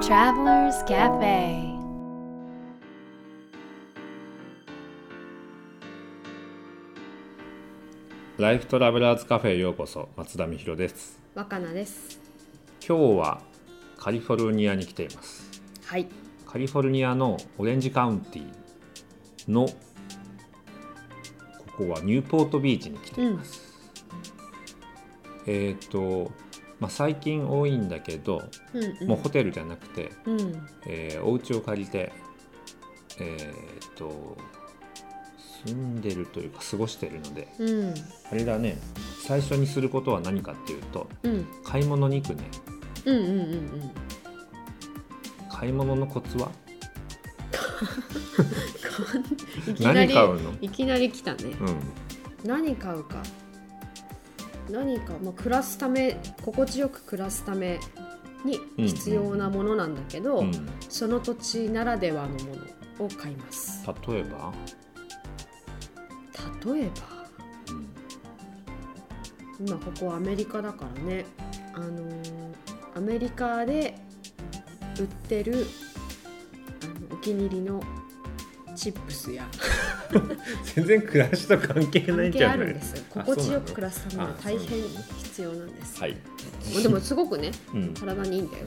Travelers Cafe. ライフトラベラーズカフェへようこそ松田美弘です。若菜です。今日はカリフォルニアに来ています。はい。カリフォルニアのオレンジカウンティのここはニューポートビーチに来ています、えっ、と、まあ、最近多いんだけど、うんうん。もうホテルじゃなくて、うん。えーお家を借りてえっ、と住んでるというか過ごしてるのでうん。あれだね最初にすることは何かっていうとうん。買い物に行くね。うんうんうんうん。買い物のコツは？いきなり何買うの？いきなり来たね。うん。何買うか何か、まあ、暮らすため心地よく暮らすために必要なものなんだけど、うん、その土地ならではのものを買います。例えば、例えば？うん。今ここアメリカだからね。あのーアメリカで売ってるあのお気に入りのチップスや 全然暮らしと関係ないんじゃない。あるんですよ。あ心地よく暮らすためにはあ大変必要なんです、はい、でもすごくねうん、体にいいんだよ。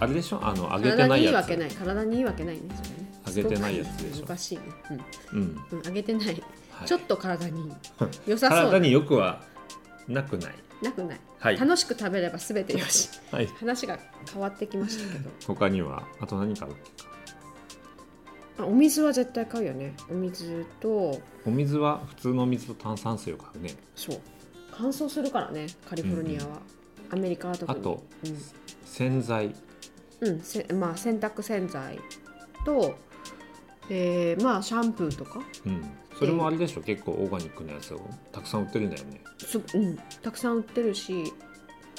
あれでしょ？あの揚げて体にいいないやつわけない体にいいわけないねそれね揚げてないやつでしょ。すごく難しいねうん、うん、うん、揚げてない、はい。ちょっと体にいい。良さそう。体によくはなくない。なくない、はい。楽しく食べれば全てよし。はい。話が変わってきましたけど。他には？あと何買うっけかあお水は絶対買うよね。お水と。お水は普通のお水と炭酸水を買うね。そう。乾燥するからねカリフォルニアは、アメリカは特に。あと洗剤。うん、うんせまあ、洗濯洗剤と、えーまあシャンプーとか。うん。それもあれでしょ？結構オーガニックなやつをたくさん売ってるんだよね。そ、うん、たくさん売ってるし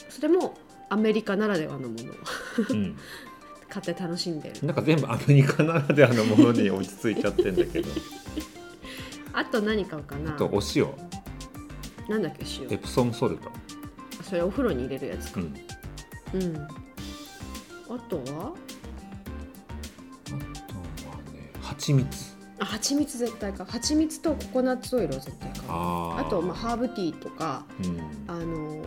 それもアメリカならではのもの。をうん 買って楽しんでる。なんか全部アメリカならではのものに落ち着いちゃってんだけど。あと何買うかな。あとお塩。なんだっけ塩？エプソムソルト、それお風呂に入れるやつか。うん、うん。あとは？あとはね蜂蜜。あ蜂蜜絶対買う。蜂蜜とココナッツオイルを絶対買う。あー。あと、まあ、ハーブティーとかうん。あのー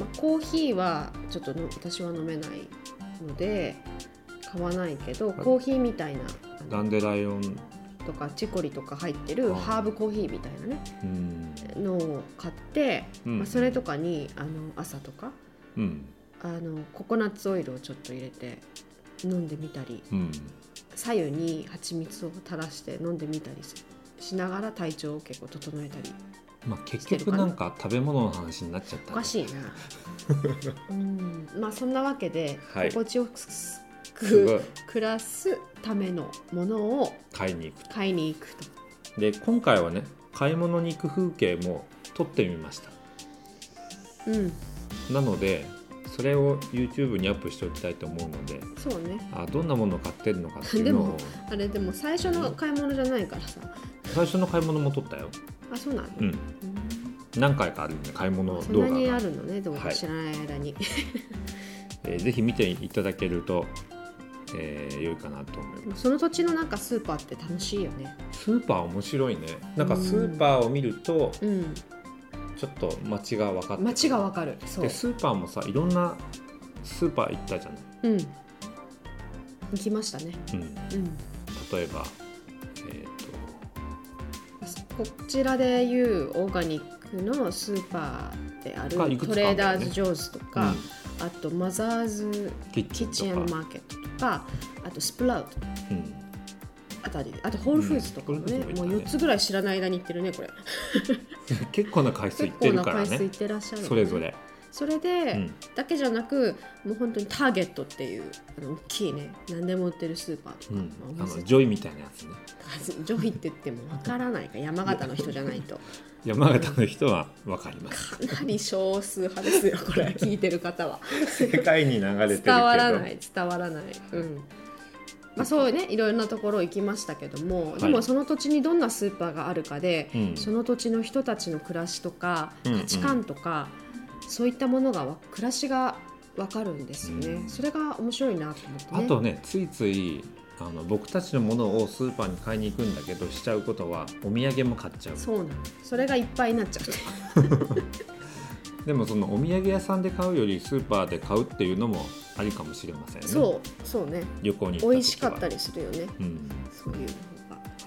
まあ、コーヒーはちょっとの私は飲めないので買わないけどコーヒーみたいなダンデライオン、とかチコリとか入ってるあハーブコーヒーみたいなねうん。のを買って、うんまあ、それとかにあの朝とかうん。あのココナッツオイルをちょっと入れて飲んでみたりうん、左右に蜂蜜を垂らして飲んでみたりししながら体調を結構整えたりまあ結局なんか食べ物の話になっちゃったね。おかしいなうん。まあそんなわけで、はい。心地よく暮らすためのものを買いに行く買いに行くと。で今回はね買い物に行く風景も撮ってみました。うん。なのでそれを YouTube にアップしておきたいと思うのでそうね。あどんなものを買ってるのかっていうのを。あれでも最初の買い物じゃないからさ。最初の買い物も撮ったよ、あそうなの、うん、うん何回かあるよね買い物そんなに動画があるのねでもはい知らない間に、えーぜひ見ていただけると、えー良いかなと思います。その土地のなんかスーパーって楽しいよね。スーパー面白いね。なんかスーパーを見るとうんちょっと街が分かって街がわかる。でスーパーもさいろんなスーパー行ったじゃない、うん。行きましたね。うん、うん。例えばえっ、こちらでいうオーガニックのスーパーであるトレーダーズ・ジョーズととか、あとマザーズキッチンマーケットとかあとスプラウト。うん。あたり。あとホールフーズとかもね,、ももう行ったね4つぐらい知らない間に行ってるねこれ。結構な回数行結って構な回数行るからねってらっしゃる、ね、それぞれ、それで、うん。だけじゃなくもう本当にターゲットっていうあの大きいね何でも売ってるスーパーとか、あのジョイみたいなやつね。ジョイって言ってもわからないか山形の人じゃないと 山形の人は分かります。かなり少数派ですよこれ聞いてる方は。世界に流れてるけど。伝わらない伝わらない。うん。まあ、そうねいろいろなところ行きましたけども、い。でもその土地にどんなスーパーがあるかで、うん。その土地の人たちの暮らしとかうんうん。価値観とか、そういったものがわ暮らしがわかるんですよね、うん。それが面白いなと思ってね。あとねついついあの僕たちのものをスーパーに買いに行くんだけどしちゃうことはお土産も買っちゃう。そうなの。それがいっぱいになっちゃう。でもそのお土産屋さんで買うよりスーパーで買うっていうのもありかもしれませんね。そうそうね。旅行に行った時は。美味しかったりするよね。うん。そういうの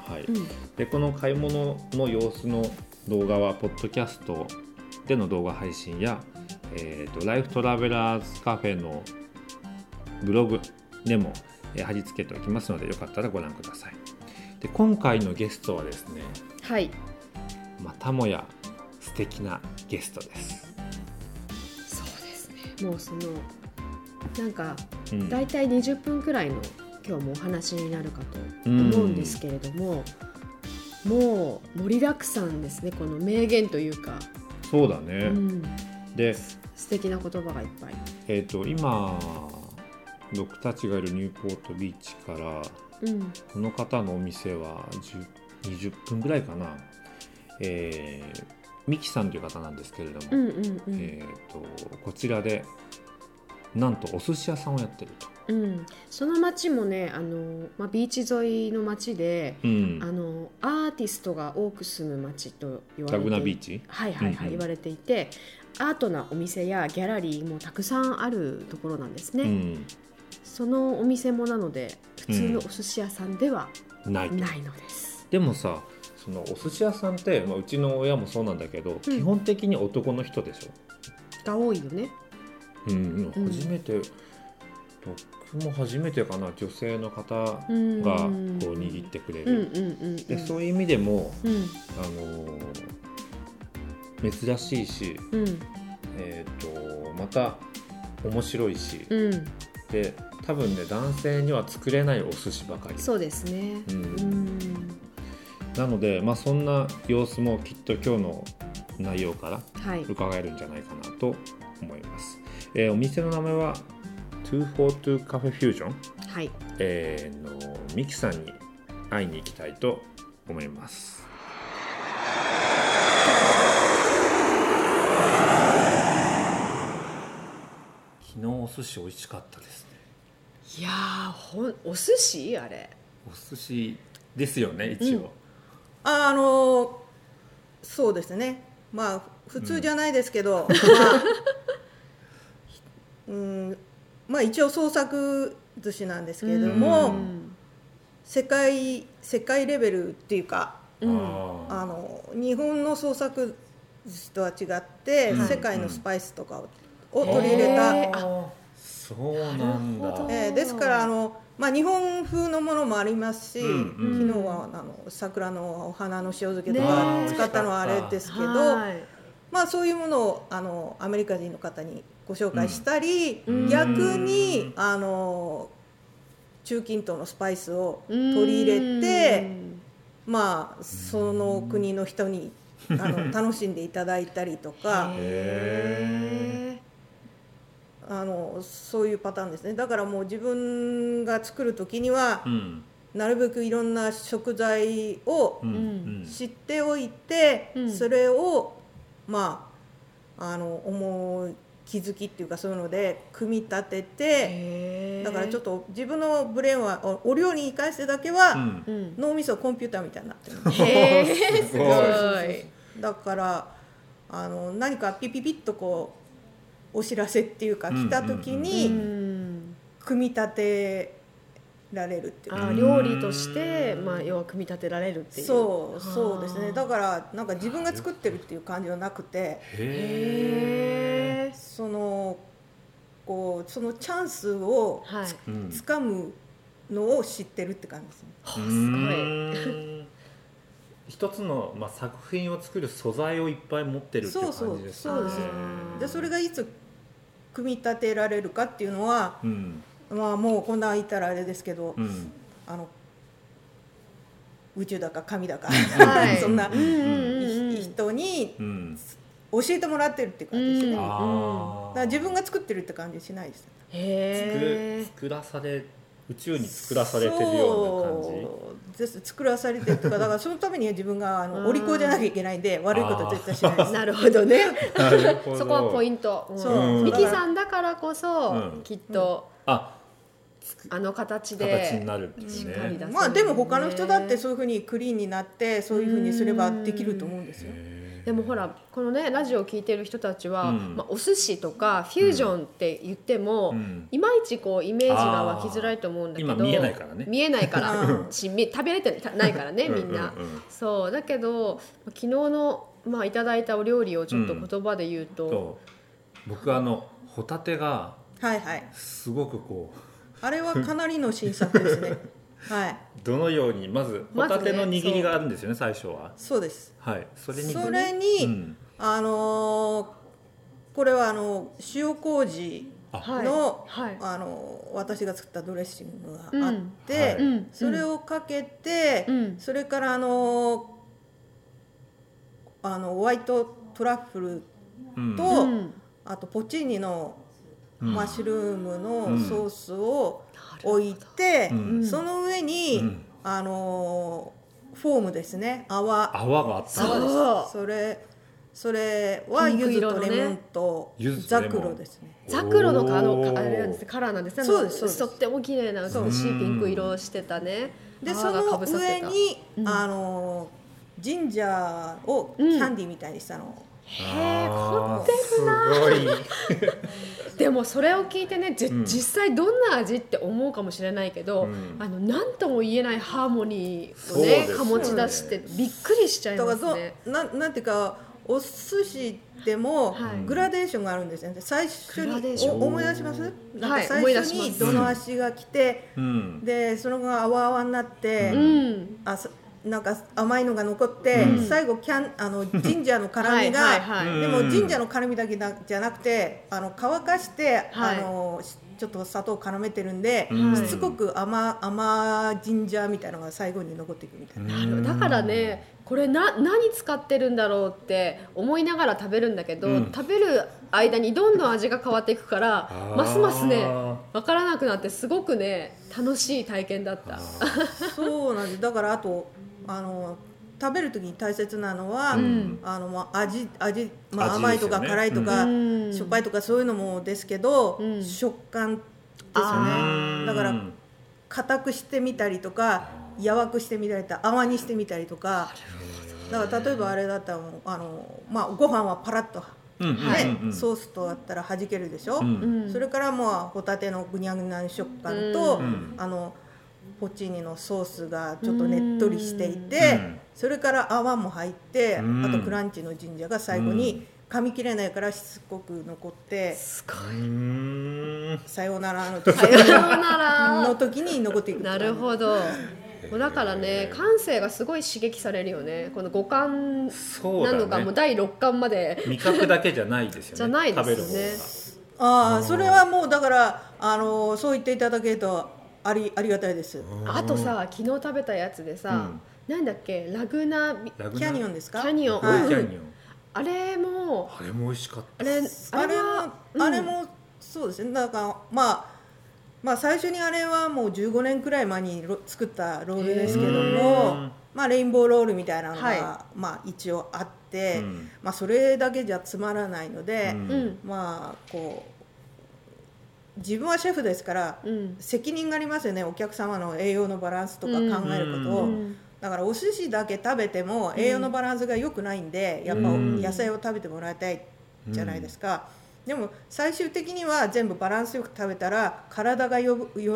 が。はい、うん。でこの買い物の様子の動画はポッドキャストでの動画配信や、えー、とライフトラベラーズカフェのブログでも、えー貼り付けておきますのでよかったらご覧ください。で今回のゲストはですねはい。またもや素敵なゲストです、そうですね。もうそのなんかうん。大体20分くらいの今日もお話になるかと思うんですけれども、もう盛りだくさんですねこの名言というか、そうだね、うん、で、素敵な言葉がいっぱい。えー、と今僕たちがいるニューポートビーチからうん。この方のお店は10 20分ぐらいかな、えーミキさんという方なんですけれども、うんうんうん。えー、とこちらでなんとお寿司屋さんをやってると、うん、その町もねあの、まあ、ビーチ沿いの町で、うん。あのアーティストが多く住む町と言われてラグナビーチ？はいはいはい、うんうん。言われていてアートなお店やギャラリーもたくさんあるところなんですね、うん、そのお店もなので普通のお寿司屋さんではないと。ないのです、でもさそのお寿司屋さんって、まあ、うちの親もそうなんだけど、基本的に男の人でしょ、が多いよね。うんうん。初めて僕も初めてかな女性の方がこううん握ってくれうんうんる、うんうん。でそういう意味でも、うん。あのー珍しいし、うん。えー、とまた面白いし、うんで多分ね男性には作れないお寿司ばかり。そうですね。うん。うん。なので、まあ、そんな様子もきっと今日の内容からはい。伺えるんじゃないかなと思います、えーお店の名前は242カフェフュージョン、はい。えーのミキさんに会いに行きたいと思います昨日お寿司美味しかったですね。いやーほんお寿司？あれ。お寿司ですよね一応、ああのそうですね。まあ普通じゃないですけど、まあ うんまあ一応創作寿司なんですけれども、うん。世界世界レベルっていうかうん。ああの日本の創作寿司とは違って、うん。世界のスパイスとかを,、を取り入れた、そうなんだ。えーですからあの、まあ、日本風のものもありますし、うんうん。昨日はあの桜のお花の塩漬けとねかえ。使ったのはあれですけど、はいまあ、そういうものをあのアメリカ人の方にご紹介したり、うん逆にあの中近東のスパイスを取り入れて、まあ、その国の人にあの 楽しんでいただいたりとか。へあのそういうパターンですね。だからもう自分が作る時にはうん。なるべくいろんな食材を知っておいて、うん。それをまああの思い気づきっていうかそういうので組み立ててだからちょっと自分のブレーンはおお料理に関してだけは、うん。うん。脳みそコンピューターみたいになってるへー。すごい。すごい。だからあの何かピピピッとこうお知らせっていうか来た時うにん組み立てられるっていう。かあ料理として、まあ、要は組み立てられるっていう。そうそうですね。だらからなんか自分が作ってるっていう感じはなくてへへそのこうそのチャンスをつかむのを知ってるって感じですね。あすごい。うん。一つの、まあ、作品を作る素材をいっぱい持ってるっていう感じですそうそうそうです。でそれがいつ組み立てられるかっていうのは、うん。まあ、もうこんなん言ったらあれですけど、うん。あの宇宙だか神だか、はい。そんな人にうん。教えてもらってるって感じですね、うん。だかあら自分が作ってるって感じしないです。へ作え作らされ宇宙に作らされてるような感じ。そうです。作らされてるとかだからそのためには自分があのお利口じゃなきゃいけないんで悪いことは絶対しないです。なるほどね。そこはポイント、うん。そう。ミキさんだからこそ、うん。きっとああの形で形になるんですしっかり出せねる。まあでも他の人だってそういうふうにクリーンになってそういうふうにすればできると思うんですよ。でもほらこのねラジオを聞いてる人たちは、うん。まあ、お寿司とかフュージョンって言っても、うん。いまいちこうイメージが湧きづらいと思うんだけど今見えないからね。見えないから しみ食べれてないからねみんな。うんうんうん。そう。だけど昨日の、まあ、いただいたお料理をちょっと言葉で言うと、そう。僕あのホタテがはいはい。すごくこうあれはかなりの新作ですね。はい。どのようにまずホタテの握りがあるんですよね最初は。そうです。はい。それにそれに、うん。あのーこれはあの塩麹はい。の、はい。あの私が作ったドレッシングがあって、うん。はい。うん。それをかけて、うん。それからあのあのホワイトトラッフルうん。と、うん。あとポチーニのうん。マッシュルームうん。のソースを置いて、うん。その上に、うん。あのフォームですね。泡。泡があったそれそれはピン柚子とレモンとザクロですね。ザクロのあのあれなんですね。カラーなんですね。そうですそうです。とっても綺麗な美しいピンク色をしてたね。でその上に、うん。あのジンジャーをキャンディーみたいにしたの、へえ凝ってるなすごい。でもそれを聞いてねじ、うん。実際どんな味って思うかもしれないけど、うん。あの何とも言えないハーモニーをねね。醸し出してびっくりしちゃいますね。なんなんていうかお寿司でもはい。グラデーションがあるんですよね。最初グラデーション。にお思い出します？なんはいか最初にどの足が来て、うん。でそのが泡々になって、うん、あそなんか甘いのが残って、うん。最後キャンあの ジンジャーの辛みがはいでもジンジャーの辛みだけだじゃなくてあの乾かして、はい。あのしちょっと砂糖を絡めてるんで、うん。しつこく甘甘ジンジャーみたいなのが最後に残っていくみたいな。なるだからねこれな何使ってるんだろうって思いながら食べるんだけど、うん。食べる間にどんどん味が変わっていくからますますね分からなくなってすごくね楽しい体験だった。そうなんです。だからあとあの食べる時に大切なのは、ん。あのまあ味味、まあ、味甘いとか辛いとか、うん。しょっぱいとかそういうのもですけど、うん。食感ですあよね。だから硬くしてみたりとか柔くしてみたりとか泡にしてみたりとか。だから例えばあれだったらあの、まあ、ご飯はパラッと、ねうんソースとだったら弾けるでしょ、うん。うん。それからもうホタテのぐにゃぐにゃの食感と、うん。あのポチーニのソースがちょっとねっとりしていて、うん。それから泡も入って、うん。あとクランチのジンジャーが最後に噛み切れないからしつこく残って、すごうーんさようならの時い。さようなら。の時に残っていくなるほど。もうだからね感性がすごい刺激されるよね。この五感なのがだね。もう第六感まで。味覚だけじゃないですよね。じゃないですよね。食べるああそれはもうだからあのそう言っていただけるとありありがたいです。あとさ昨日食べたやつでさ、なんだっけ？ラグナビラグナ？キャニオンですか？キャニオン、はい。うん。キャニオン。あれもあれも美味しかった。あれあれもはあれもそうですね。だからまあまあ最初にあれはもう15年くらい前にロ作ったロールですけどへもーまあレインボーロールみたいなのが、はまあ一応あって、うん。まあそれだけじゃつまらないので、うん。うん。まあこう自分はシェフですから、うん。責任がありますよね。お客様の栄養のバランスとか考えることを、うん。だからお寿司だけ食べても栄養のバランスが良くないんで、やっぱうん。野菜を食べてもらいたいじゃないですか、でも最終的には全部バランスよく食べたら体がよぶ喜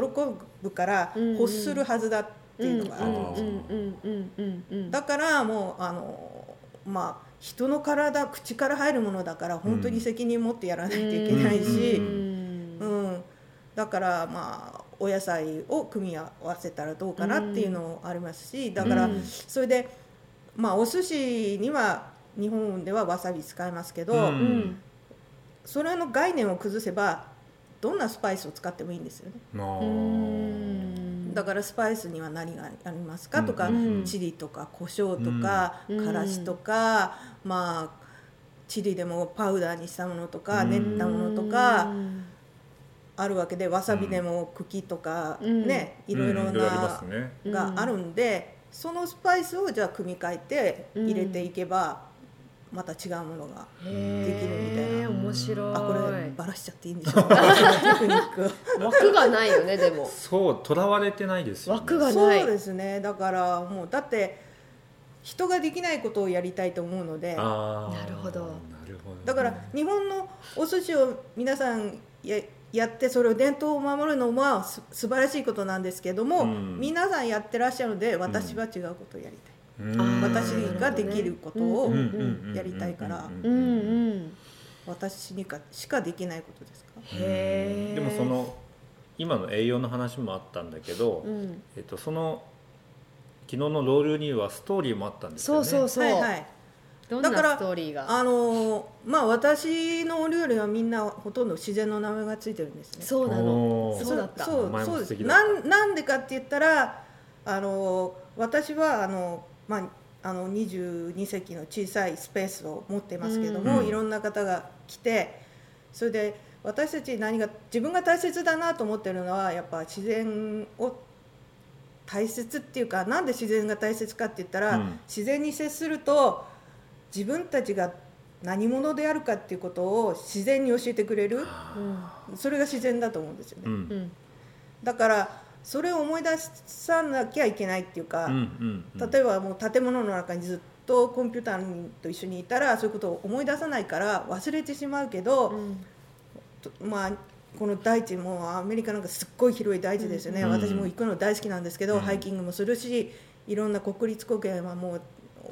ぶからうん欲するはずだっていうのがある。だからもうあのまあ人の体口から入るものだから本当に責任持ってやらないといけないし、うん。うん、だからまあお野菜を組み合わせたらどうかなっていうのもありますしだからうん。それでまあお寿司には日本ではわさび使いますけど、それの概念を崩せばどんなスパイスを使ってもいいんですよね。だからスパイスには何がありますか？とか、うん。チリとか胡椒とか、うん。からしとか、まあチリでもパウダーにしたものとか、うん。練ったものとか、あるわけでわさびでも茎とかうん。ね、いろいろうんいろいろありまながあるんで、そのスパイスをじゃあ組み替えて入れていけば、また違うものができるみたいな。面白い。あこれバラしちゃっていいんでしょう。か テクニック。枠がないよねでも。そうとらわれてないですよ、ね、枠がそうないですね。だからもうだって人ができないことをやりたいと思うので。なるほど。なるほどだから日本のお寿司を皆さんややってそれを伝統を守るのはす素晴らしいことなんですけども、うん。皆さんやってらっしゃるので私は違うことをやりたい、うん。私ができることをやりたいから私にかしかできないことですか？でもその今の栄養の話もあったんだけど、うん。えっと、その昨日のロールにはストーリーもあったんですよね。そうそうそう、はいはいだからストーリーが？あのーまあ私のお料理はみんなほとんど自然の名前がついてるんですね。そうなの。そうだった。そうそうです。なんなんでかって言ったらあの私はあの、まあ、あの22席の小さいスペースを持ってますけども、うん。いろんな方が来てそれで私たち何が自分が大切だなと思ってるのはやっぱ自然を大切っていうかなんで自然が大切かって言ったら、うん。自然に接すると自分たちが何者であるかっていうことを自然に教えてくれる。それが自然だと思うんですよね。うん。うんうんだからそれを思い出さなきゃいけないっていうか、うんうんうん。例えばもう建物の中にずっとコンピューターと一緒にいたらそういうことを思い出さないから忘れてしまうけど、とまあこの大地もアメリカなんかすっごい広い大地ですよね、うん。私も行くの大好きなんですけど、うん。ハイキングもするしいろんな国立公園はもう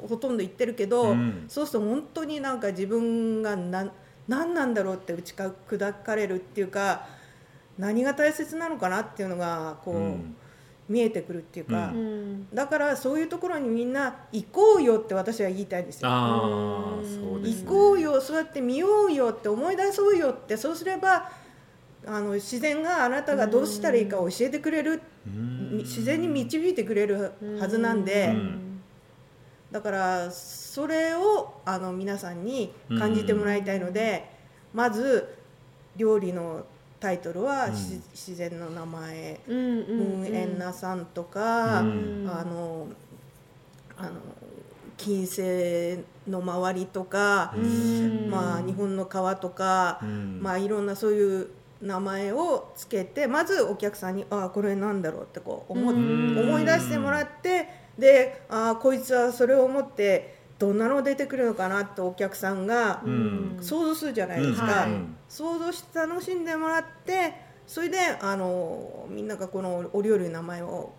ほとんど行ってるけど、うん。そうすると本当になんか自分が何何なんだろうって打ち砕かれるっていうか何が大切なのかなっていうのがこう、うん。見えてくるっていうか、ううん。だからそういうところにみんな行こうよって私は言いたいんですよ。うですね。行こうよそうやって見ようよって思い出そうよってそうすればあの自然があなたがどうしたらいいかを教えてくれるうん。自然に導いてくれるはずなんで、うんだからそれをあの皆さんに感じてもらいたいので、まず料理のタイトルは、うん。し自然の名前うんうんムンエンナさんとか、うん。あのあの金星の周りとか、うん。まあ、日本の川とか、うん。まあ、いろんなそういう名前をつけてまずお客さんに「ああこれなんだろう」ってこう思っうん。思い出してもらってで「ああこいつはそれを思ってどんなの出てくるのかな」ってお客さんがうん。想像するじゃないですか、うん。はい。想像して楽しんでもらってそれであのみんながこのお料理の名前を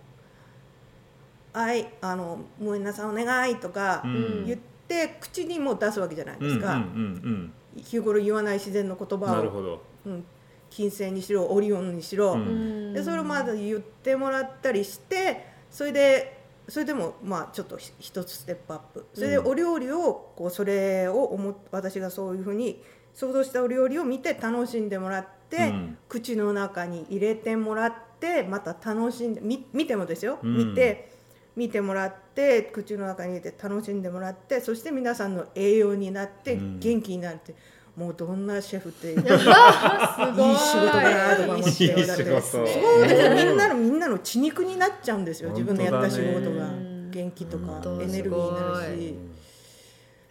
「はいあのもえなさんお願い」とかうん。言って口にも出すわけじゃないですか、うんうん日頃言わない自然の言うん葉を、なるほど。うん、金星にしろオリオンにしろ、うん。でそれをまず言ってもらったりしてそれでそれでもまあちょっとひ一つステップアップ。それでお料理をこうそれを思っ私がそういうふうに想像したお料理を見て楽しんでもらって、うん。口の中に入れてもらってまた楽しんでみ見てもですよ、うん。見て見てもらって口の中に入れて楽しんでもらってそして皆さんの栄養になってうん。元気になるって、もうどんなシェフってい い仕事だなとか思っていい仕事だってすごいですよみんなのみんなの血肉になっちゃうんですよ。自分のやった仕事が。うん元気とかエネルギーになるし。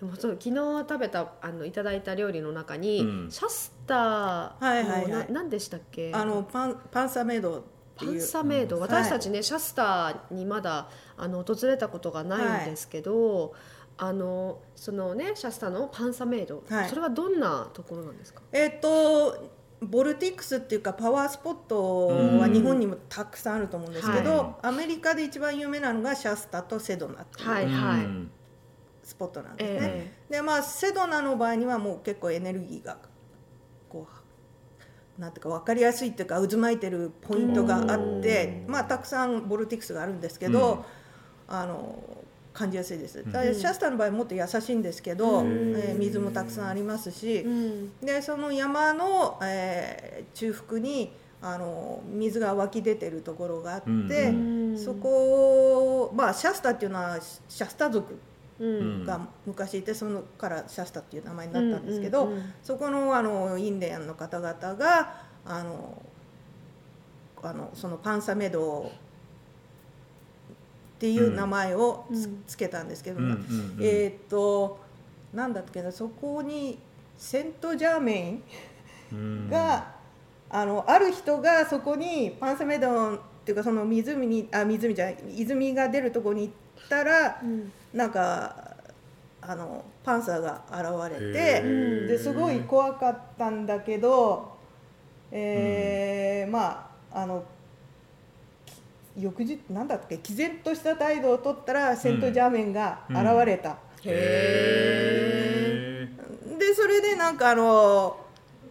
でもそう昨日食べたあのいただいた料理の中に、うん。シャスターの、はいはいはい。でしたっけ？あのパンパンサメイドパンサメイド、うん。私たちね、シャスターにまだあの訪れたことがないんですけど、あのそのねシャスターのパンサメイド、はい。それはどんなところなんですか？えっ、とボルティックスっていうかパワースポットは日本にもたくさんあると思うんですけど、はアメリカで一番有名なのがシャスタとセドナっていうはいスポットなんですね。えでまあセドナの場合にはもう結構エネルギーがこうなんていうか分かりやすいっていうか渦巻いてるポイントがあってうん。まあたくさんボルティックスがあるんですけど、あの感じやすいです。だからシャスタの場合もっと優しいんですけど、うん。えー水もたくさんありますし、えうん。でその山の、えー中腹にあの水が湧き出てるところがあって、うん。そこをまあシャスタっていうのはシャスタ族うん。が昔いてそのからシャスタっていう名前になったんですけど、うんうんうん。そこのあのインディアンの方々があのあのそのパンサメドっていう名前をつ,、うん。けたんですけど、うんうんうん。えーっとなんだっけなそこにセント・ジャーメインうん。が、あのある人がそこにパンサメドンっていうかその湖にあ湖じゃない泉が出るところに行ったらうん。なんかあのパンサーが現れへてー。ですごい怖かったんだけど、えーまああのき翌日なんだっけ毅然とした態度を取ったらセント・ジャーメンが現れた。へでそれでなんかあの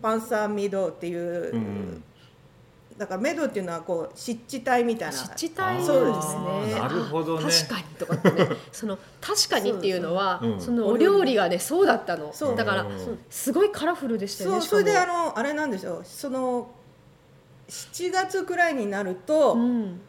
パンサーミドっていう、ーうん。だからメドっていうのはこう湿地帯みたいな。湿地帯。そうでですすね。ねなるほどね。確かにとかってね。その確かにっていうのはそうそうそのお料理がねそうだったの。そう。だからうん。すごいカラフルでしたよそうねそれであのあれなんですよ。その7月くらいになると、うん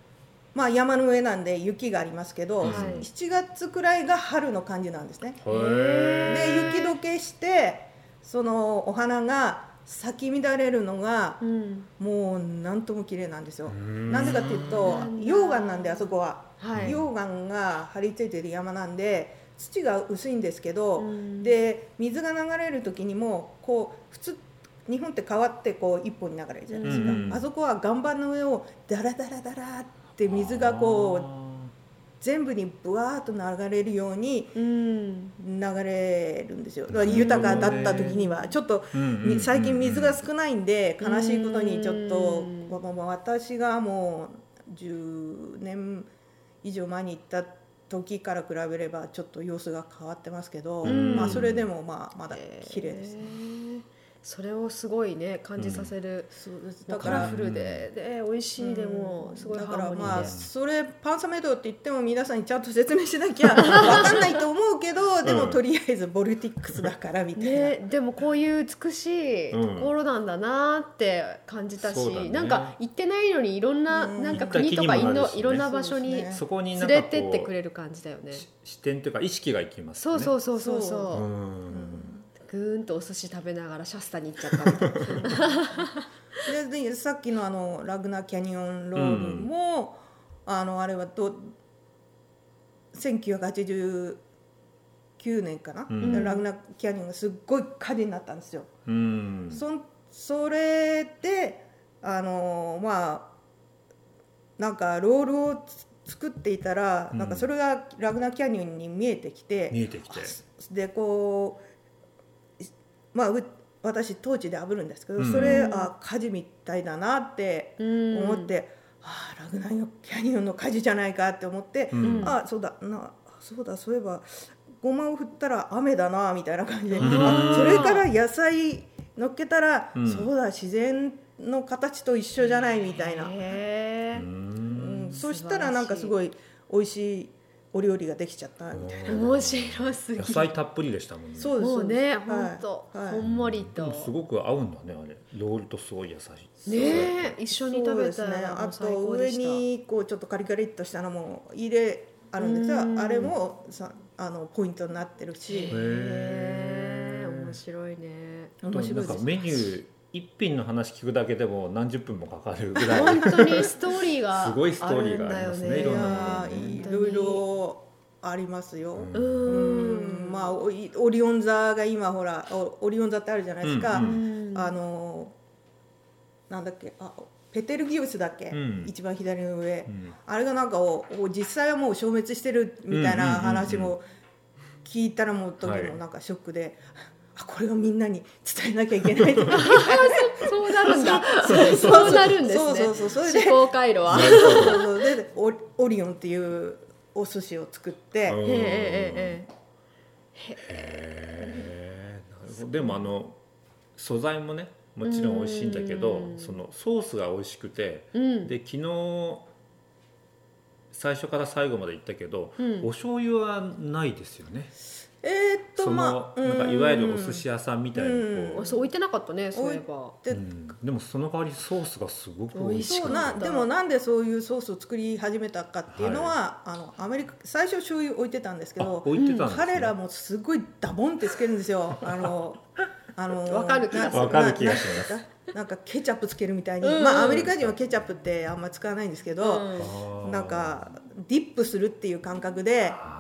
まあ山の上なんで雪がありますけど、はい。7月くらいが春の感じなんですね。で雪解けしてそのお花が咲き乱れるのがうん。もうなんとも綺麗なんですよ。ん。なんでかっていうと溶岩なんであそこは、はい。溶岩が張り付いてる山なんで土が薄いんですけど、うん。で水が流れる時にもこう普通日本って川ってこう一本に流れるじゃないですか、うん。うん。あそこは岩盤の上をダラダラダラって水がこう全部にブワーッと流れるようにうん流れるんですよ。だから豊かだった時には。ちょっと最近水が少ないんで悲しいことにちょっと私がもう10年以上前に行った時から比べればちょっと様子が変わってますけど、ん。まあ、それでもまあまだ綺麗です。へ。ーそれをすごいね感じさせる、そうです。もうだからカラフルで、で美味しいでもすごいだハーモニーで、からまあそれパンサメドって言っても皆さんにちゃんと説明しなきゃ 分かんないと思うけどでもとりあえずボルティックスだからみたいな。ね、でもこういう美しいところなんだなって感じたし、そうだね。なんか行ってないのにいろんな、うん。なんか国とかい行った気にもなるしね。ろいろんな場所に連れてってくれる感じだよね。し視点というか意識がいきますそうそうそうそうそそう。う。んぐーんとお寿司食べながらシャスタに行っちゃったみたいな。ででさっきのあのラグナーキャニオンロールも、あのあれはど1989年かな、うんラグナーキャニオンがすっごい火事になったんですよ。うんそんそれであのまあなんかロールをつ作っていたら、うんなんかそれがラグナーキャニオンに見えてきて、見えてきてでこうまあう私当地で炙るんですけど、うん。それあ火事みたいだなってうん。思って、ああラグナーキャニオンの火事じゃないかって思って、うん。あそうだなそうだそういえばごまを振ったら雨だなみたいな感じで、それから野菜乗っけたら、うん。そうだ自然の形と一緒じゃないみたいな、うん。そしたらなんかすごい美味しいお料理ができちゃったみたいな。面白すぎ野菜たっぷりでしたもんね。そうです。もうね、はい。本当、はい。ほんもりと。でも。すごく合うんだねあれ。ロールとすごい野菜ねえ一緒に食べたらもあと上。にこうちょっとカリカリっとしたのも入れあるんですうんよ。あれもさあのポイントになってるしへえ面白いね。面白いですなん。かメニュー一品の話聞くだけでも何十分もかかるぐらい。本当にストーリーが すごいストーリーがありますねいろんなものいろいろありますよ、うん。まあオリオン座が今ほらおオリオン座ってあるじゃないですか、うんうん。あのなんだっけあペテルギウスだっけ、うん。一番左の上、うん。あれがなんかおお実際はもう消滅してるみたいな話も聞いたらもう時はいもなんかショックで、あこれをみんなに伝えなきゃいけない そうなるんだ。そうそうなるんですね。そうそうそうそれで思考回路は。そうそうでオリオリオンっていうお寿司を作って、うんええええへー。なるほどでもあの素材もねもちろん美味しいんだけどうん。そのソースが美味しくてええうん。で昨日最初から最後まで言ったけど、うん。お醤油はないですよねえーっとまあなんかいわゆるお寿うん司屋さんみたいにこう、あそう置いてなかったねそういえば。でうん。でもその代わりソースがすごく美味しそうくなでもなんでそういうソースを作り始めたかっていうのは、あのアメリカ最初醤油置いてたんですけあど置いてたんですね。彼らもすごいダボンってつけるんですよ。あのあのわかる気がする。なななんかケチャップつけるみたいに、うん。うんまあアメリカ人はケチャップってあんま使わないんですけど、あーなんかディップするっていう感覚であ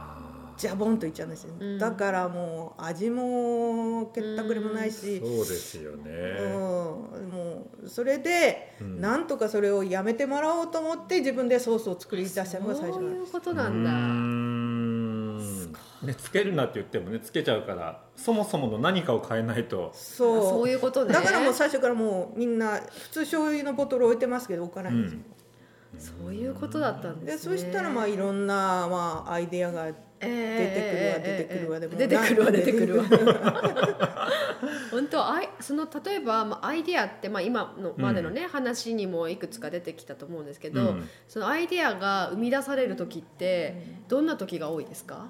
ジャボンといっちゃうんですよ、うん。だからもう味もけったくれもないーし、そうですよね、うん。もうそれで、うん。なんとかそれをやめてもらおうと思って自分でソースを作り出したのが最初なんです。そういうことなうんだ。ん。ねつけるなって言ってもねつけちゃうからそもそもの何かを変えないと。そう。そういうことね。だからもう最初からもうみんな普通醤油のボトル置いてますけど置かないんですよ、そういうことだったんでですね。そしたらまあいろんなまあアイデアが出出てくるわ出てくるわでも出てくるわ出てくるわ。本当あいその例えば、まあ、アイデアって、まあ、今のまでのね、話にもいくつか出てきたと思うんですけど、うん。そのアイデアが生み出される時ってどんな時が多いですか？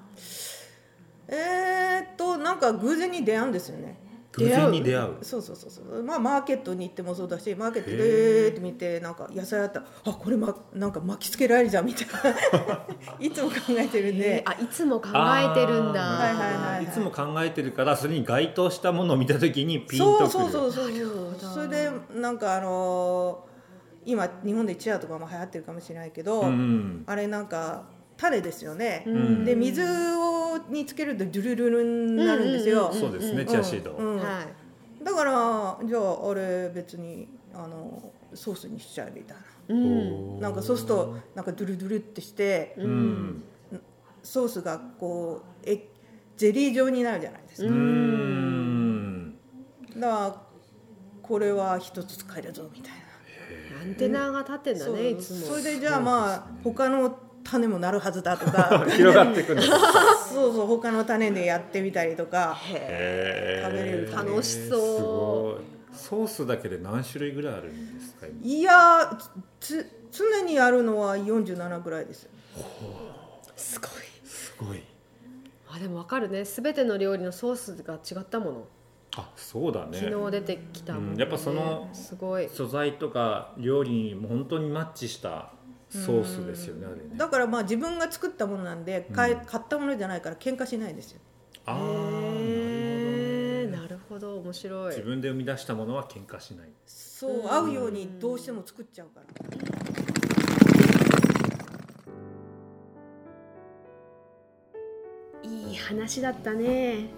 えーっとなんか偶然に出会うんですよね偶然に出会う。そうそうそうそう。まあマーケットに行ってもそうだしマーケットでー。って見てなんか野菜あった。らあこれ、ま、なんか巻きつけられるじゃんみたいな。いつも考えてるんであいつも考えてるんだ。はいはいはいはい。いつも考えてるからそれに該当したものを見た時にピンとくる。そうそうそうそうそれでなんかあのー今日本でチアとかも流行ってるかもしれないけど、うん。あれなんか種ですよね、うん。で水をにつけるとドゥルルルになるんですよ、うん。そうですね、うん。チアシード、うん。はい。だからじゃああれ別にあのソースにしちゃえみたいうん。ななんかそうするとなんかドゥルドゥルってして、うん。ソースがこうえゼリー状になるじゃないですか、うん。だからこれは一つ使えるぞみたいな。アンテナが立ってんだそう。ねいつも。それでじゃあまあ他の種もなるはずだとか。広がっていくんです そうそう他の種でやってみたりとか。食べれる楽しそう。すごい。ソースだけで何種類ぐらいあるんですか今？いやつ常にあるのは47ぐらいですよ。すごい。すごい。あでもわかるね。すべての料理のソースが違ったもの。あそうだね。昨日出てきたもの、ねうんやっぱそのすごい。素材とか料理にも本当にマッチしたソースですよねあれね。だからまあ自分が作ったものなんで買え買ったものじゃないから喧嘩しないですよ。ああなるほどね。なるほど面白い。自分で生み出したものは喧嘩しない。そう合うようにどうしても作っちゃうから。いい話だったね。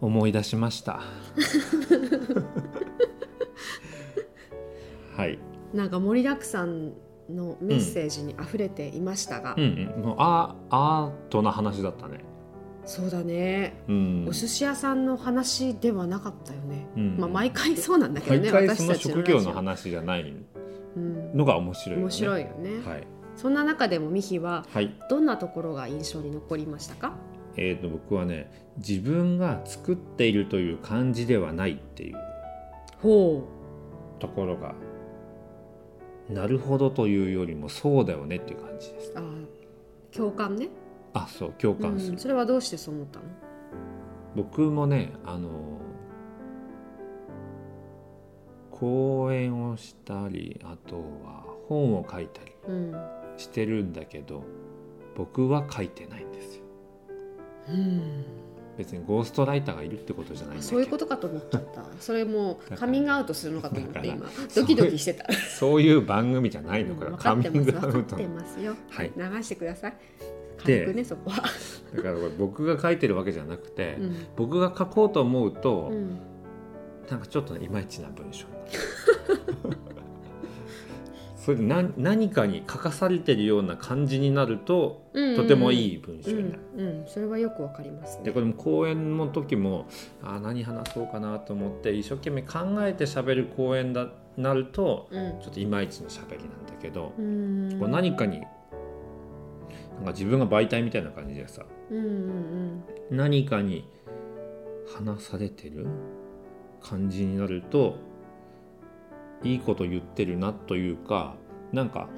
思い出しました。はい。なんか盛りだくさんのメッセージに溢れていましたが、うんうん。もうアアートな話だったね。そうだね、うん。お寿司屋さんの話ではなかったよね、うん。まあ毎回そうなんだけど毎ね回その職業の話じゃないうん、のが面白いよね。面白いよね、はい、そんな中でもミヒははい。どんなところが印象に残りましたか？えー、と僕はね自分が作っているという感じではないっていうほところがなるほどというよりもそうだよねっていう感じです。うあ共感ね、あそう共感する、うん、それはどうしてそう思ったの？僕もねあの講演をしたりあとは本を書いたりうん、してるんだけど僕は書いてないんですよ。うん、別にゴーストライターがいるってことじゃないそういうことかと思っちゃった。それもうカミングアウトするのかと思って今ドキドキしてた。そういう番組じゃないのこれはカミングアウト。ってますよ、はい。流してください。で軽くねそこは、だから僕が書いてるわけじゃなくて、うん。僕が書こうと思うと、うん。なんかちょっとねいまいちな文章になるそれで何何かに書かされてるような感じになると、うんとてもいい文章うになる。ん、うん、それはよくわかります。ねでこれも講演の時もあー何話そうかなと思って一生懸命考えて喋る講演だなるとうん。ちょっといまいちの喋りなんだけど、うん。こう何かになんか自分が媒体みたいな感じでさうんうん。何かに話されてる感じになるといいこと言ってるなというかなんか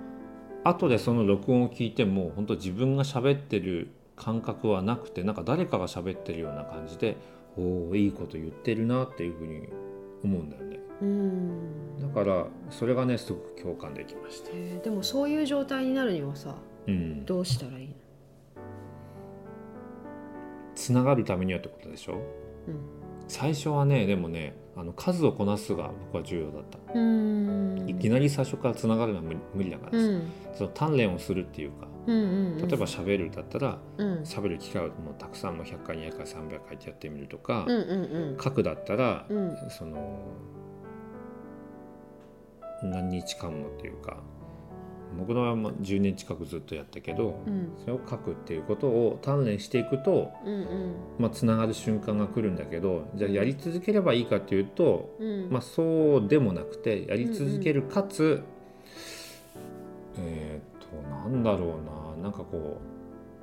後でその録音を聞いても本当自分が喋ってる感覚はなくてなんか誰かが喋ってるような感じでおおいいこと言ってるなっていうふうに思うんだよね。うん。うんだからそれがねすごく共感できました、へーでもそういう状態になるにはさうん、どうしたらいいの？つながるためにはってことでしょ？うん。最初はねでもねあの数をこなすが僕は重要だった、うん。いきなり最初からつながるのは無理だからです、うん。その鍛錬をするっていうかうんうんうん。例えば喋るだったらうん。喋る機会をもうたくさんもう100回200回300回ってやってみるとか、うんうん書くだったら、うんうん。その何日間もっていうか僕のはまあ10年近くずっとやったけど、うん。それを書くっていうことを鍛錬していくと、うんうん。まあ、つながる瞬間が来るんだけどじゃあやり続ければいいかっていうと、うん。まあ、そうでもなくてやり続けるかつ、えっ、となんだろうな。なんかこ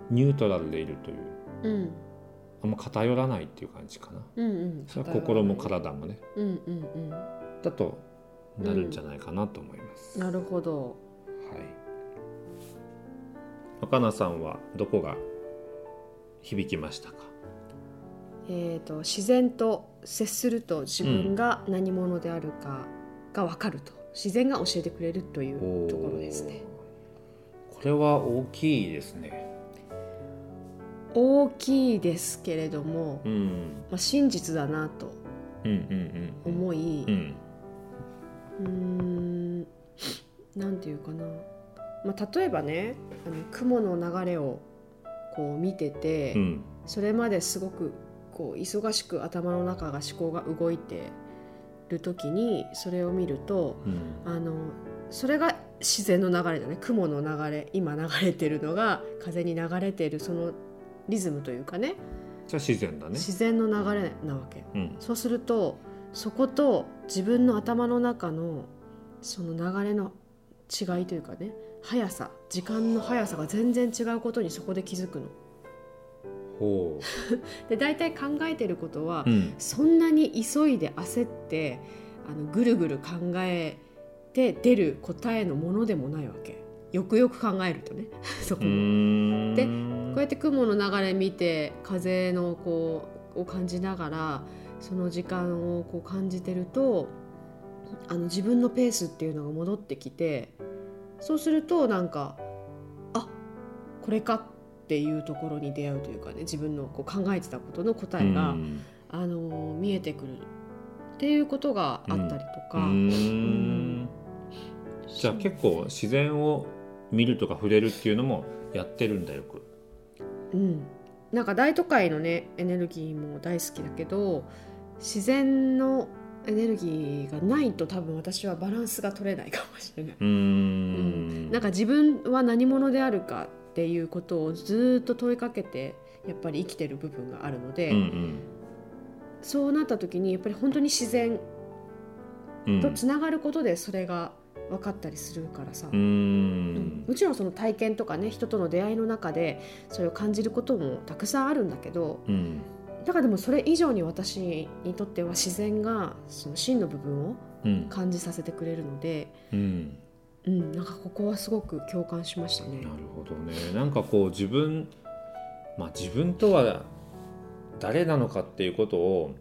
うニュートラルでいるといううん。あんま偏らないっていう感じかな。うんうん。それは心も体もね。うんうんうん。だとなるんじゃないかなと思います。なるほど。はい。若菜さんはどこが響きましたか？えー、と自然と接すると自分が何者であるかが分かると、自然が教えてくれるというところですね。これは大きいですね。大きいですけれども、うん。まあ、真実だなとうんうん思いうん。うん。うーんなんていうかな、まあ、例えばねあの雲の流れをこう見てて、うん。それまですごくこう忙しく頭の中が思考が動いてる時にそれを見るとうん。あのそれが自然の流れだね雲の流れ今流れてるのが風に流れてるそのリズムというかねじゃあ自然だね。自然の流れなわけうん。そうするとそこと自分の頭の中のその流れの違いというかね速さ時間の速さが全然違うことにそこで気づくの。ほ で大体考えてることは、う。うん。そんなに急いで焦ってあのぐるぐる考えて出る答えのものでもないわけよくよく考えるとね そこうも。でこうやって雲の流れ見て風のこうを感じながらその時間をこう感じてるとあの自分のペースっていうのが戻ってきてそうするとなんかあこれかっていうところに出会うというかね自分のこう考えてたことの答えが、うんあの見えてくるっていうことがあったりとうか。じゃあ結構自然を見るとか触れるっていうのもやってるんだよく。うん、なんか大都会のねエネルギーも大好きだけど自然のエネルギーがないと多分私はバランスが取れないかもしれない。うーん。なんか自分は何者であるかっていうことをずっと問いかけてやっぱり生きてる部分があるので、うんそうなった時にやっぱり本当に自然うん。うんとつながることでそれが分かったりするからさ、うーん。もちろんその体験とかね人との出会いの中でそれを感じることもたくさんあるんだけどうん。だからでもそれ以上に私にとっては自然がその真の部分をうん。感じさせてくれるので、うん。うん、なんかここはすごく共感しましたねなる。ほどね。なんかこう自分、まあ自分とは誰なのかっていうことを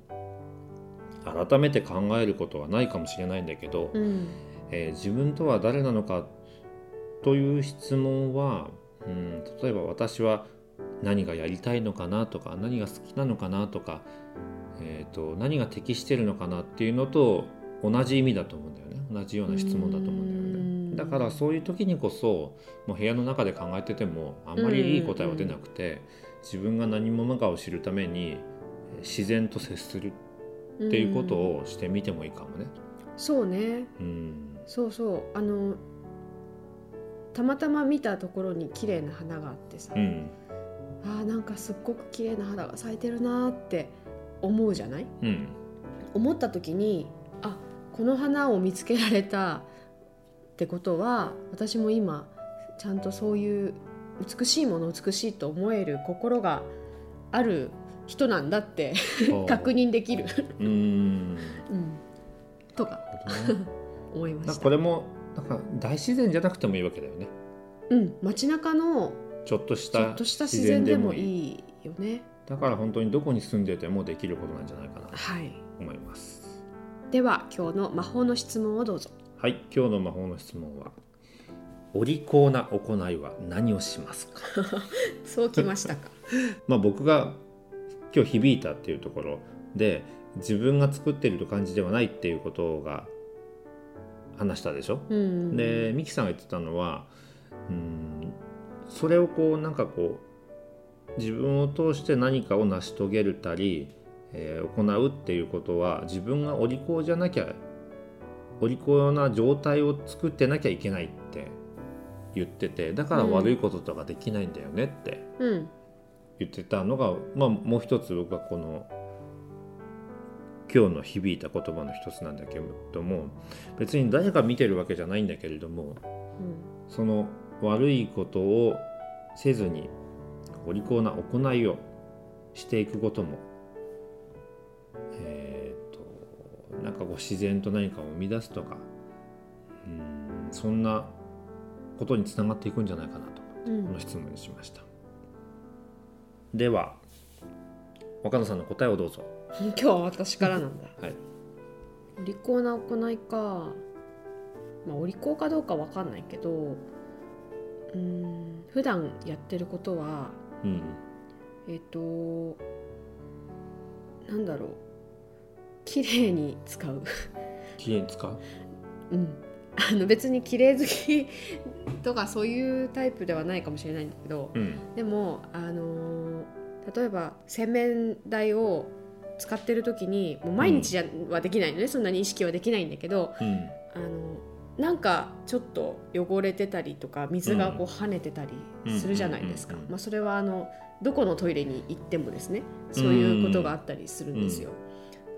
改めて考えることはないかもしれないんだけど、うんえー自分とは誰なのかという質問は、うん、例えば私は何がやりたいのかなとか何が好きなのかなとか、えー、と何が適してるのかなっていうのと同じ意味だと思うんだよね。同じような質問だと思うんだようん。ねだからそういう時にこそもう部屋の中で考えててもあんまりいい答えは出なくて自分が何者かを知るためにえー自然と接するっていうことうんをしてみてもいいかもね。そうね。うん。そうそう。あのたまたま見たところに綺麗な花があってさ、うんあーなんかすっごく綺麗な花が咲いてるなーって思うじゃない？うん。思った時にあこの花を見つけられたってことは私も今ちゃんとそういう美しいものを美しいと思える心がある人なんだって 確認できる、うーん。うん、とか思いました。かこれもなんか大自然じゃなくてもいいわけだよね。うん、街中のちょっとした自然でもいいいよね。だから本当にどこに住んでてもできることなんじゃないかなとはい。思います。では今日の魔法の質問をどうぞ。はい今日の魔法の質問はお利口な行いは何をしますか？そうきましたか。まあ僕が今日響いたっていうところで自分が作ってると感じではないっていうことが話したでしょ、うん。でミキさんが言ってたのはうんそれをこうなんかこう自分を通して何かを成し遂げるたり、えー行うっていうことは自分がお利口じゃなきゃお利口な状態を作ってなきゃいけないって言っててだから悪いこととかできないんだよねってうん。言ってたのが、まあ、もう一つ僕はこの今日の響いた言葉の一つなんだけれども別に誰が見てるわけじゃないんだけれどもその悪いことをせずにお利口な行いをしていくこともえー、となんかこう自然と何かを生み出すとかうんそんなことにつながっていくんじゃないかなとうん。この質問にしました。では若野さんの答えをどうぞ。今日は私からなんだ。はい。お利口な行いかまあお利口かどうかわかんないけどうん。普段やってることはうん。えっ、となんだろう。綺麗に使う。きれいに使う？うん。あの別に綺麗好きとかそういうタイプではないかもしれないんだけどうん。でもあのー例えば洗面台を使ってる時にもう毎日はできないのね、そんなに意識はできないんだけどうん。あのなんかちょっと汚れてたりとか水がこう跳ねてたりするじゃないですか、うんうんうんうん。まあ、それはあのどこのトイレに行ってもですねそういうことがあったりするんですよ。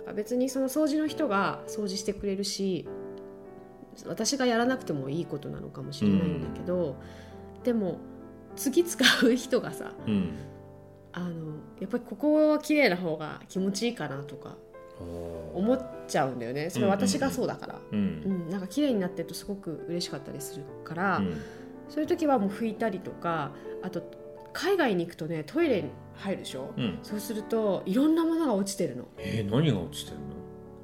だから別にその掃除の人が掃除してくれるし私がやらなくてもいいことなのかもしれないんだけど、でも次使う人がさうん。あのやっぱりここは綺麗な方が気持ちいいかなとか思っちゃうんだよね。それは私がそうだから。ううんん、なんか綺麗になってるとすごく嬉しかったりするから、うん。そういう時はもう拭いたりとかあと海外に行くとねトイレに入るでしょ、うん。そうするといろんなものが落ちてるの。えー、何が落ちてるの？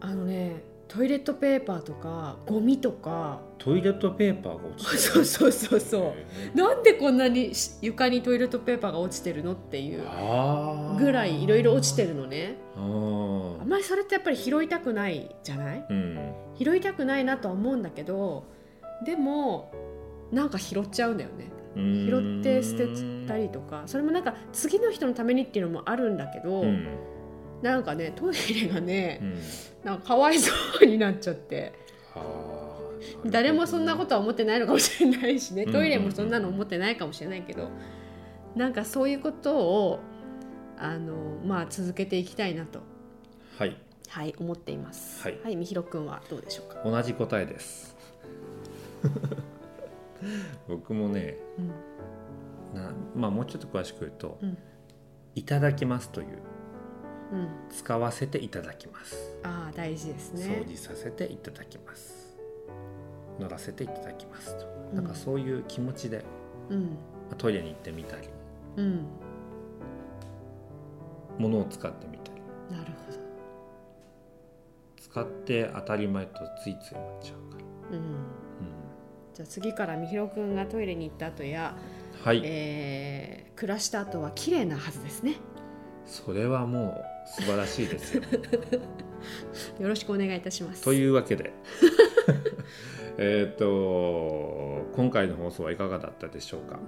あのねトイレットペーパーとかゴミとか。トイレットペーパーが落ちてる。そうそうそうそう。へなんでこんなにし床にトイレットペーパーが落ちてるのっていうぐらいいろいろ落ちてるのね。あんまりそれってやっぱり拾いたくないじゃない？うん。拾いたくないなとは思うんだけどでもなんか拾っちゃうんだよね。拾って捨てたりとか。それもなんか次の人のためにっていうのもあるんだけど、うんなんかねトイレがねうん。なんかかわいそうになっちゃって。誰もそんなことは思ってないのかもしれないしね。うん。トイレもそんなの思ってないかもしれないけど。なんかそういうことをあのまあ続けていきたいなと。はい。はい思っています。はい。はいみひろくんはどうでしょうか？同じ答えです。僕もねうん。なまあもうちょっと詳しく言うと、うん。いただきますという。うん使わせていただきます、ああ大事ですね。掃除させていただきます。乗らせていただきますと、うんなんかそういう気持ちでうん。まあトイレに行ってみたりうん。物を使ってみたり。なるほど。使って当たり前とついつい思っちゃうから、うんうん。じゃあ次からみひろくんがトイレに行った後や、はい、えー暮らした後は綺麗なはずですね。それはもう素晴らしいですよ。よろしくお願いいたします。というわけで。えっと今回の放送はいかがだったでしょうか、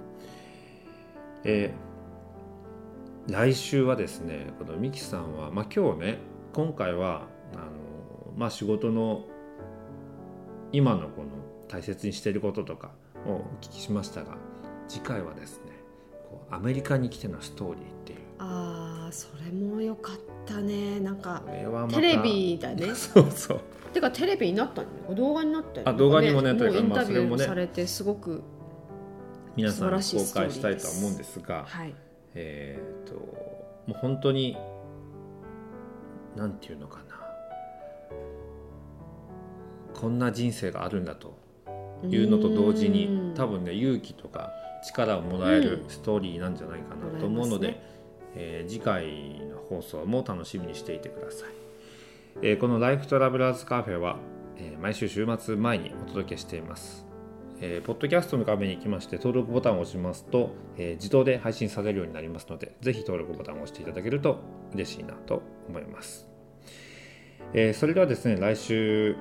えー来週はですねこのミキさんは、まあ、今日ね今回はあの、まあ、仕事の今のこの大切にしていることとかをお聞きしましたが次回はですねこうアメリカに来てのストーリーそれもよかったね。なんかテレビだね。そうそう。てかテレビになったのね。動画になったよねあ動画にもねというかもうインタビューもね。されてすごく皆さん公開したいとは思うんですがはいえっ、ともう本当になんていうのかな。こんな人生があるんだというのと同時に多分ね勇気とか力をもらえるストーリーなんじゃないかなと思うので、えー次回の放送も楽しみにしていてください、えーこの「ライフトラベラーズカフェは」えー毎週週末前にお届けしています。えーポッドキャストの画面に行きまして登録ボタンを押しますと、え自動で配信されるようになりますのでぜひ登録ボタンを押していただけると嬉しいなと思います、えそれではですね来週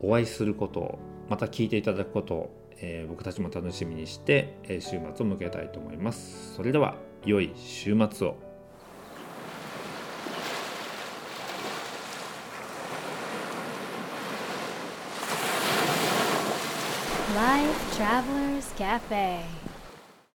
お会いすることをまた聞いていただくことを、え僕たちも楽しみにして、え週末を迎えたいと思います。それでは。良い週末を Life Travelers Cafe.